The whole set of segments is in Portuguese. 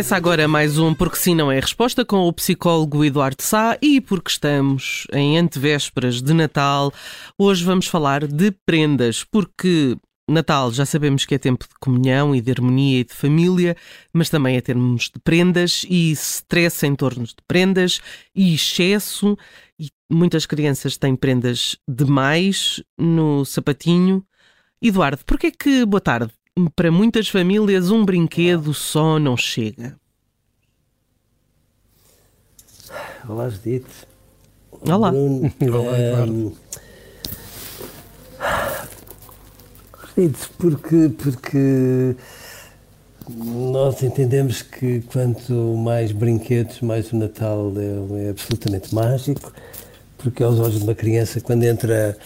Começa agora mais um Porque Sim Não é Resposta com o psicólogo Eduardo Sá e porque estamos em antevésperas de Natal, hoje vamos falar de prendas, porque Natal já sabemos que é tempo de comunhão e de harmonia e de família, mas também é termos de prendas e stress em torno de prendas e excesso e muitas crianças têm prendas demais no sapatinho. Eduardo, porquê que, boa tarde, para muitas famílias, um brinquedo só não chega. Olá, Judite. Olá. Bruno, Olá, Eduardo. um, Judite, porque, porque nós entendemos que quanto mais brinquedos, mais o Natal é, é absolutamente mágico, porque aos olhos de uma criança, quando entra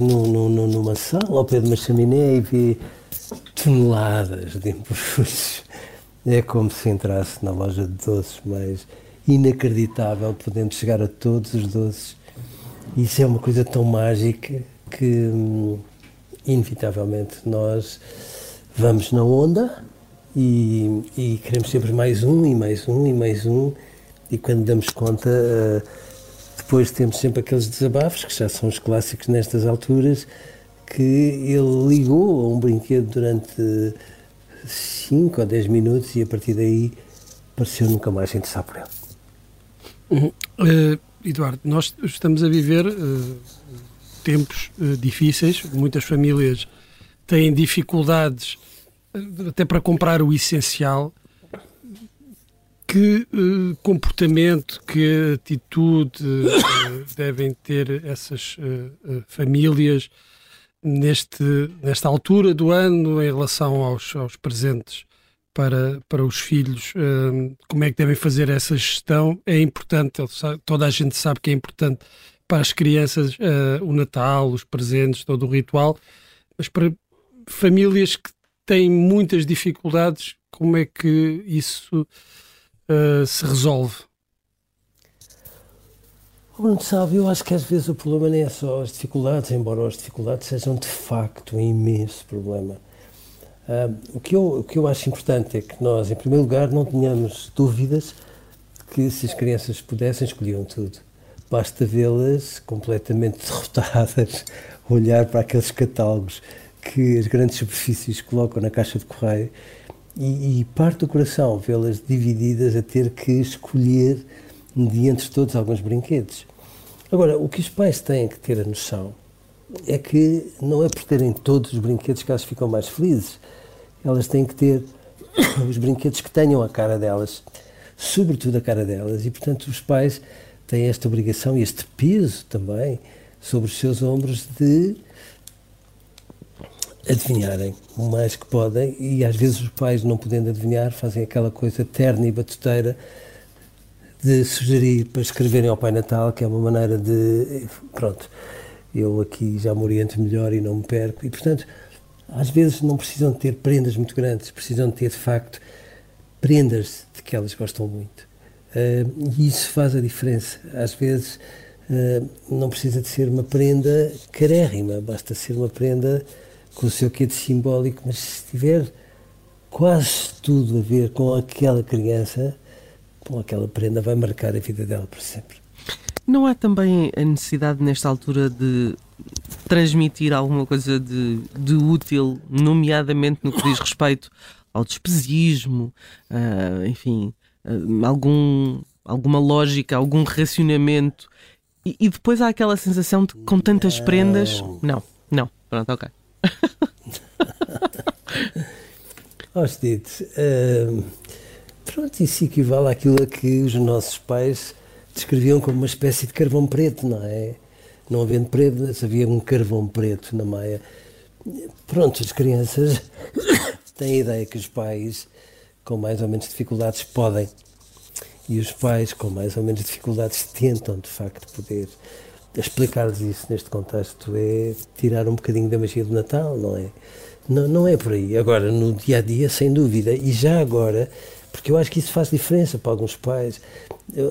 no, no, no- numa sala ao pé de uma chaminé e vê toneladas de embrulhos. É como se entrasse na loja de doces, mas inacreditável, podendo chegar a todos os doces. Isso é uma coisa tão mágica que, hum, inevitavelmente, nós vamos na onda e, e queremos sempre mais um, e mais um, e mais um, e quando damos conta. eh, depois temos sempre aqueles desabafos, que já são os clássicos nestas alturas, que ele ligou a um brinquedo durante 5 ou 10 minutos e a partir daí pareceu nunca mais interessar por ele. Eh, Eduardo, nós estamos a viver eh, tempos eh, difíceis, muitas famílias têm dificuldades até para comprar o essencial. Que eh, comportamento, que atitude eh, devem ter essas eh, famílias neste, nesta altura do ano em relação aos, aos presentes para, para os filhos? como é que devem fazer essa gestão? É importante, toda a gente sabe que é importante para as crianças o Natal, os presentes, todo o ritual, mas para famílias que têm muitas dificuldades, como é que isso eh, se resolve? Bruno sabe, eu acho que às vezes o problema nem é só as dificuldades, embora as dificuldades sejam de facto um imenso problema. Ah, o, que eu, o que eu acho importante é que nós, em primeiro lugar, não tenhamos dúvidas que se as crianças pudessem, escolhiam tudo. Basta vê-las completamente derrotadas, olhar para aqueles catálogos que as grandes superfícies colocam na caixa de correio e, e parte do coração vê-las divididas a ter que escolher de entre todos alguns brinquedos. Agora, o que os pais têm que ter a noção é que não é por terem todos os brinquedos que elas ficam mais felizes. Elas têm que ter os brinquedos que tenham a cara delas, sobretudo a cara delas, e portanto os pais têm esta obrigação e este peso também sobre os seus ombros de adivinharem o mais que podem e às vezes os pais não podendo adivinhar fazem aquela coisa terna e batuteira de sugerir para escreverem ao Pai Natal, que é uma maneira de pronto, eu aqui já me oriento melhor e não me perco e portanto às vezes não precisam de ter prendas muito grandes, precisam de ter de facto prendas de que elas gostam muito. Ah, e isso faz a diferença. Às vezes ah, não precisa de ser uma prenda carérrima, basta ser uma prenda com o seu quê de simbólico, mas se tiver quase tudo a ver com aquela criança, com aquela prenda, vai marcar a vida dela para sempre. Não há também a necessidade, nesta altura, de transmitir alguma coisa de, de útil, nomeadamente no que diz respeito ao despesismo, ah, enfim, ah, algum, alguma lógica, algum racionamento. E, e depois há aquela sensação de que com tantas prendas. Não, não. Pronto, ok. Hostit, uh, pronto, isso equivale àquilo a que os nossos pais descreviam como uma espécie de carvão preto, não é? Não havendo prendas, havia um carvão preto na Maia. Pronto, as crianças têm a ideia que os pais com mais ou menos dificuldades podem. E os pais com mais ou menos dificuldades tentam, de facto, poder. Explicar-lhes isso neste contexto é tirar um bocadinho da magia do Natal, não é? Não, não é por aí. Agora, no dia a dia, sem dúvida. E já agora, porque eu acho que isso faz diferença para alguns pais.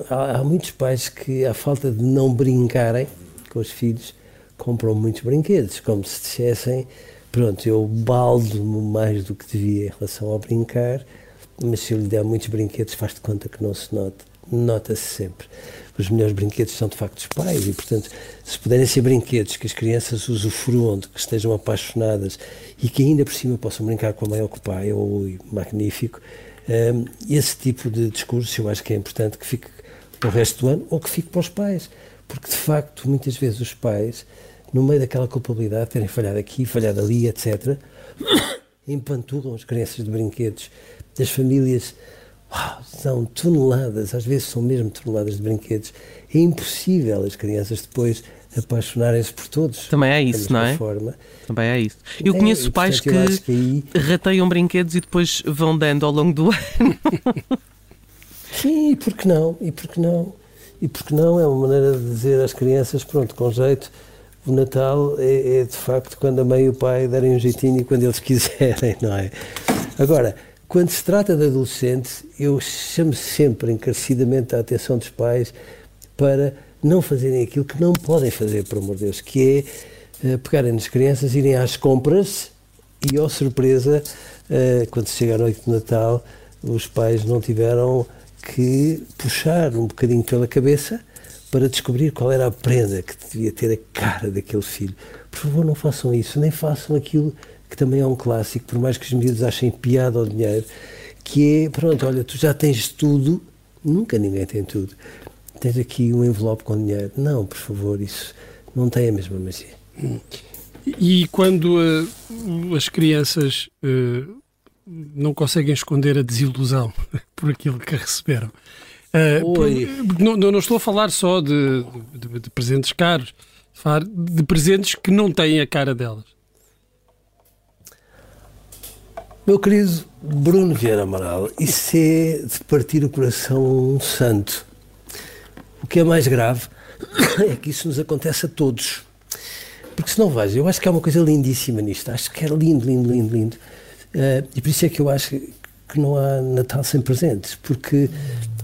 Há, há muitos pais que, à falta de não brincarem com os filhos, compram muitos brinquedos, como se dissessem: pronto, eu baldo-me mais do que devia em relação ao brincar mas se eu lhe der muitos brinquedos, faz de conta que não se nota. Nota-se sempre. Os melhores brinquedos são de facto os pais, e portanto, se puderem ser brinquedos que as crianças usufruam, de que estejam apaixonadas e que ainda por cima possam brincar com a mãe ou com o pai, ou magnífico, um, esse tipo de discurso eu acho que é importante que fique para o resto do ano ou que fique para os pais. Porque de facto, muitas vezes os pais, no meio daquela culpabilidade, terem falhado aqui, falhado ali, etc., empanturram as crianças de brinquedos das famílias uau, são toneladas, às vezes são mesmo toneladas de brinquedos. É impossível as crianças depois apaixonarem-se por todos. Também é isso, não é? Forma. Também é isso. Eu é, conheço pais que, que aí... rateiam brinquedos e depois vão dando ao longo do ano. Sim, e por que não? E por que não? E por que não? É uma maneira de dizer às crianças, pronto, com jeito, o Natal é, é de facto quando a mãe e o pai derem um jeitinho e quando eles quiserem, não é? Agora, quando se trata de adolescentes, eu chamo sempre encarecidamente a atenção dos pais para não fazerem aquilo que não podem fazer, por amor de Deus, que é uh, pegarem nas crianças, irem às compras e, ó oh, surpresa, uh, quando chega à noite de Natal, os pais não tiveram que puxar um bocadinho pela cabeça para descobrir qual era a prenda que devia ter a cara daquele filho. Por favor, não façam isso, nem façam aquilo que também é um clássico, por mais que os miúdos achem piada ao dinheiro, que é, pronto, olha, tu já tens tudo, nunca ninguém tem tudo. Tens aqui um envelope com dinheiro. Não, por favor, isso não tem a mesma magia. E quando uh, as crianças uh, não conseguem esconder a desilusão por aquilo que receberam? Uh, não, não, estou a falar só de, de, de presentes caros, de presentes que não têm a cara delas. Meu querido Bruno Vieira Amaral, isso é de partir o coração santo. O que é mais grave é que isso nos acontece a todos. Porque se não vais, eu acho que há uma coisa lindíssima nisto. Acho que é lindo, lindo, lindo, lindo. Uh, e por isso é que eu acho que não há Natal sem presentes. Porque,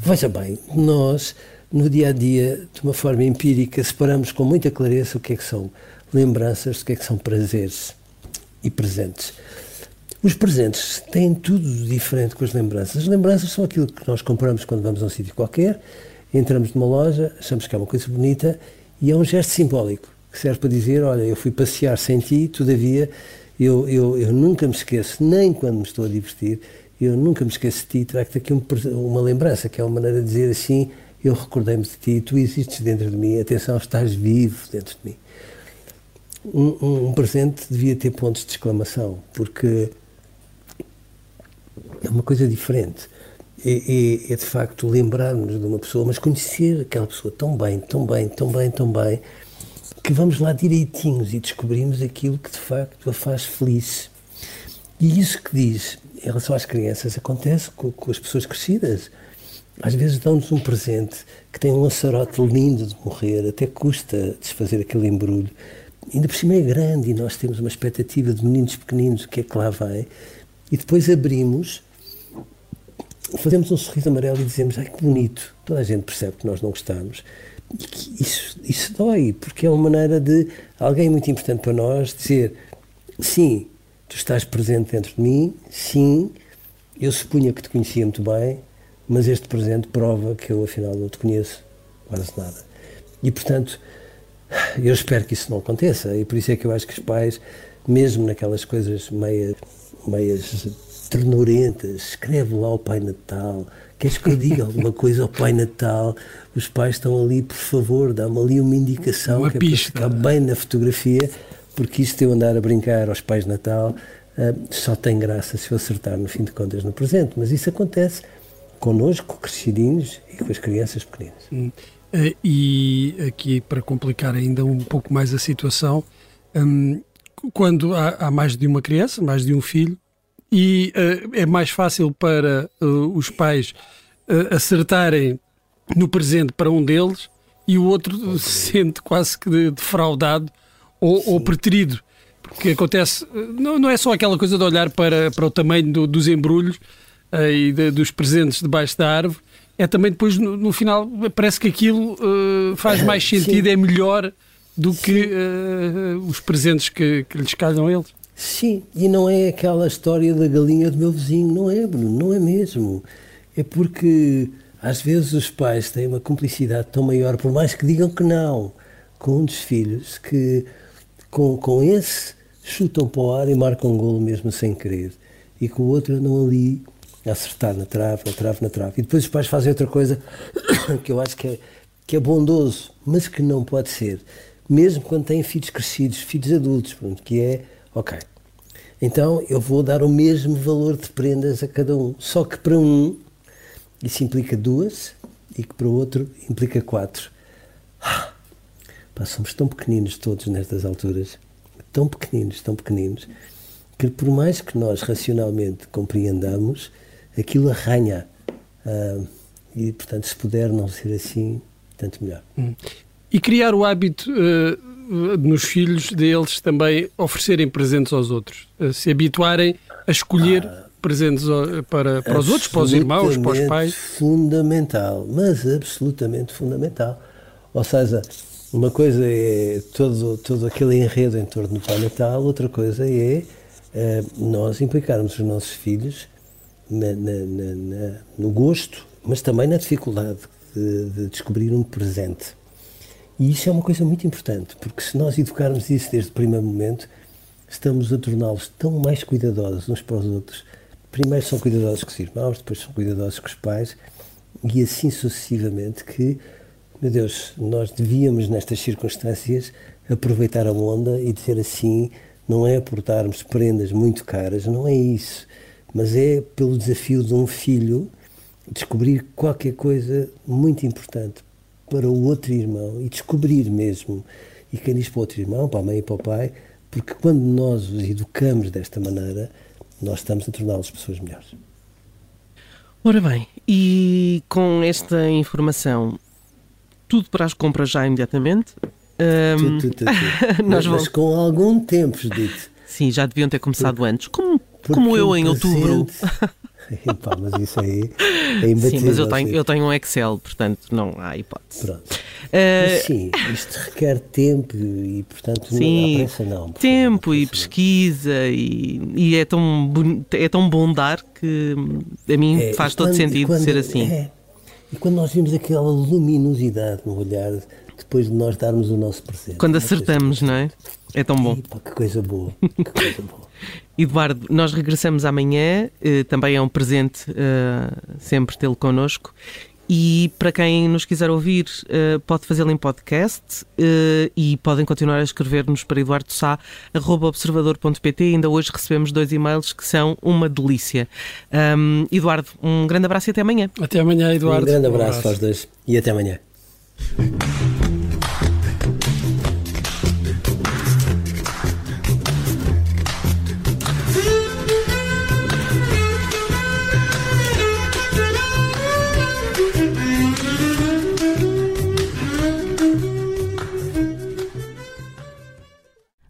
veja bem, nós, no dia a dia, de uma forma empírica, separamos com muita clareza o que é que são lembranças, o que é que são prazeres e presentes. Os presentes têm tudo diferente com as lembranças. As lembranças são aquilo que nós compramos quando vamos a um sítio qualquer, entramos numa loja, achamos que é uma coisa bonita e é um gesto simbólico que serve para dizer: Olha, eu fui passear sem ti, todavia eu, eu, eu nunca me esqueço, nem quando me estou a divertir, eu nunca me esqueço de ti, trago-te aqui um, uma lembrança, que é uma maneira de dizer assim: Eu recordei-me de ti, tu existes dentro de mim, atenção, estás vivo dentro de mim. Um, um, um presente devia ter pontos de exclamação, porque é uma coisa diferente. É, é, é, de facto lembrarmos de uma pessoa, mas conhecer aquela pessoa tão bem, tão bem, tão bem, tão bem, que vamos lá direitinhos e descobrimos aquilo que de facto a faz feliz. E isso que diz em relação às crianças acontece com, com as pessoas crescidas. Às vezes dão-nos um presente que tem um lançarote lindo de morrer, até custa desfazer aquele embrulho. Ainda por cima é grande e nós temos uma expectativa de meninos pequeninos, o que é que lá vai. E depois abrimos fazemos um sorriso amarelo e dizemos, ai que bonito, toda a gente percebe que nós não gostamos. E que isso, isso dói, porque é uma maneira de alguém muito importante para nós dizer, sim, tu estás presente dentro de mim, sim, eu supunha que te conhecia muito bem, mas este presente prova que eu afinal não te conheço quase nada. E portanto, eu espero que isso não aconteça, e por isso é que eu acho que os pais, mesmo naquelas coisas meias, meias ternurentas, escreve lá ao Pai Natal, queres que eu diga alguma coisa ao Pai Natal? Os pais estão ali, por favor, dá-me ali uma indicação uma que pista. é para ficar bem na fotografia, porque isto de eu andar a brincar aos pais Natal uh, só tem graça se eu acertar, no fim de contas, no presente. Mas isso acontece connosco, crescidinhos e com as crianças pequenas. Hum. Uh, e aqui, para complicar ainda um pouco mais a situação, um, quando há, há, mais de uma criança, mais de um filho, e uh, é mais fácil para uh, os pais acertarem no presente para um deles e o outro okay. se sente quase que defraudado ou, ou preterido. Porque acontece, não, não é só aquela coisa de olhar para, para o tamanho do, dos embrulhos e de, dos presentes debaixo da árvore, é também depois no, no final parece que aquilo uh, faz mais sentido, Sim. é melhor do que uh, os presentes que, que lhes calham a eles. Sim, e não é aquela história da galinha do meu vizinho, não é, Bruno, não é mesmo. É porque às vezes os pais têm uma cumplicidade tão maior, por mais que digam que não, com um dos filhos, que com, com esse chutam para o ar e marcam um golo mesmo sem querer, e com o outro andam ali acertar na trave, na trave, na trave. E depois os pais fazem outra coisa que eu acho que é, que é bondoso, mas que não pode ser, mesmo quando têm filhos crescidos, filhos adultos, pronto, que é, ok, então eu vou dar o mesmo valor de prendas a cada um, só que para um isso implica duas e que para o outro implica quatro. Ah, pá, somos tão pequeninos todos nestas alturas, tão pequeninos, tão pequeninos, que por mais que nós racionalmente compreendamos, aquilo arranha. Uh, e, portanto, se puder não ser assim, tanto melhor. Hum. E criar o hábito uh, nos filhos deles também oferecerem presentes aos outros, uh, se habituarem a escolher ah, presentes para, para os outros, para os irmãos, para os pais. Fundamental, mas absolutamente fundamental. Ou seja, uma coisa é todo, todo aquele enredo em torno do Pai Natal, outra coisa é nós implicarmos os nossos filhos na, na, na, no gosto, mas também na dificuldade de, de, descobrir um presente. E isso é uma coisa muito importante, porque se nós educarmos isso desde o primeiro momento, estamos a torná-los tão mais cuidadosos uns para os outros. Primeiro são cuidadosos com os irmãos, depois são cuidadosos com os pais, e assim sucessivamente que, meu Deus, nós devíamos nestas circunstâncias aproveitar a onda e dizer assim, não é aportarmos prendas muito caras, não é isso mas é pelo desafio de um filho descobrir qualquer coisa muito importante para o outro irmão e descobrir mesmo. E quem diz para o outro irmão, para a mãe e para o pai, porque quando nós os educamos desta maneira, nós estamos a torná-los pessoas melhores. Ora bem, e com esta informação, tudo para as compras já imediatamente? Um... Tudo, tudo, tudo. mas, vamos... mas com algum tempo, Judite. Sim, já deviam ter começado antes. Como como eu em outubro. Epá, mas isso aí é imbatível. Sim, mas eu tenho, eu tenho um Excel, portanto não há hipótese. Pronto. Uh, sim, isto requer tempo e, portanto, sim, não pressa não. Tempo e pesquisa e, e, é, tão, é tão bom dar que a mim é, faz todo quando, sentido quando, ser assim. É, e quando nós vimos aquela luminosidade no olhar depois de nós darmos o nosso presente. Quando acertamos, não é? É tão bom. Epa, que coisa boa, que coisa boa. Eduardo, nós regressamos amanhã, eh, também é um presente eh, sempre tê-lo connosco. E para quem nos quiser ouvir, eh, pode fazê-lo em podcast e podem continuar a escrever-nos para eduardosá.observador.pt. Ainda hoje recebemos dois e-mails que são uma delícia. Um, Eduardo, um grande abraço e até amanhã. Até amanhã, Eduardo. Um grande abraço, um abraço. aos dois e até amanhã.